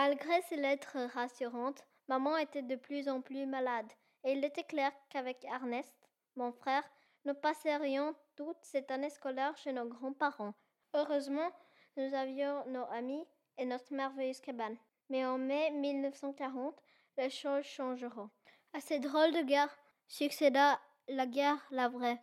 Malgré ces lettres rassurantes, maman était de plus en plus malade, et il était clair qu'avec Ernest, mon frère, nous passerions toute cette année scolaire chez nos grands-parents. Heureusement, nous avions nos amis et notre merveilleuse cabane. Mais en mai 1940, les choses changeront. À cette drôle de guerre succéda la guerre, la vraie,